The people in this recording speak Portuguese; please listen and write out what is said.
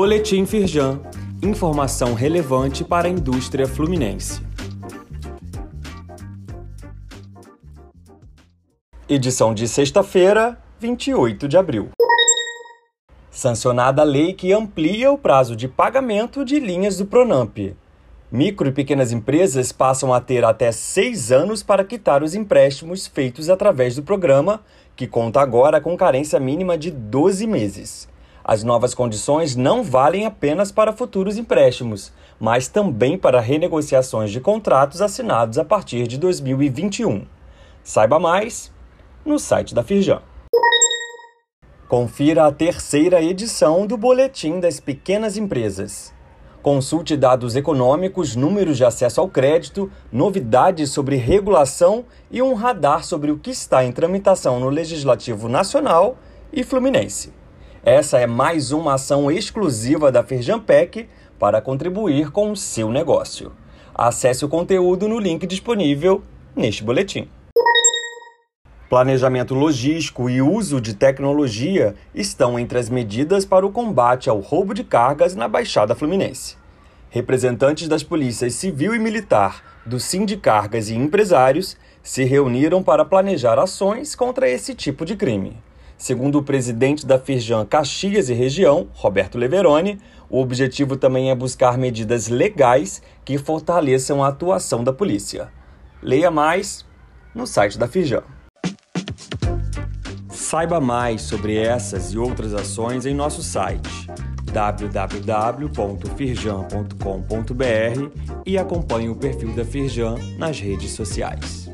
Boletim Firjan. Informação relevante para a indústria fluminense. Edição de sexta-feira, 28 de abril. Sancionada a lei que amplia o prazo de pagamento de linhas do Pronamp. Micro e pequenas empresas passam a ter até seis anos para quitar os empréstimos feitos através do programa, que conta agora com carência mínima de 12 meses. As novas condições não valem apenas para futuros empréstimos, mas também para renegociações de contratos assinados a partir de 2021. Saiba mais no site da Firjan. Confira a terceira edição do Boletim das Pequenas Empresas. Consulte dados econômicos, números de acesso ao crédito, novidades sobre regulação e um radar sobre o que está em tramitação no Legislativo Nacional e Fluminense. Essa é mais uma ação exclusiva da Firjampec para contribuir com o seu negócio. Acesse o conteúdo no link disponível neste boletim. Planejamento logístico e uso de tecnologia estão entre as medidas para o combate ao roubo de cargas na Baixada Fluminense. Representantes das polícias civil e militar, do Sindicargas e empresários se reuniram para planejar ações contra esse tipo de crime. Segundo o presidente da Firjan Caxias e Região, Roberto Leveroni, o objetivo também é buscar medidas legais que fortaleçam a atuação da polícia. Leia mais no site da Firjan. Saiba mais sobre essas e outras ações em nosso site www.firjan.com.br e acompanhe o perfil da Firjan nas redes sociais.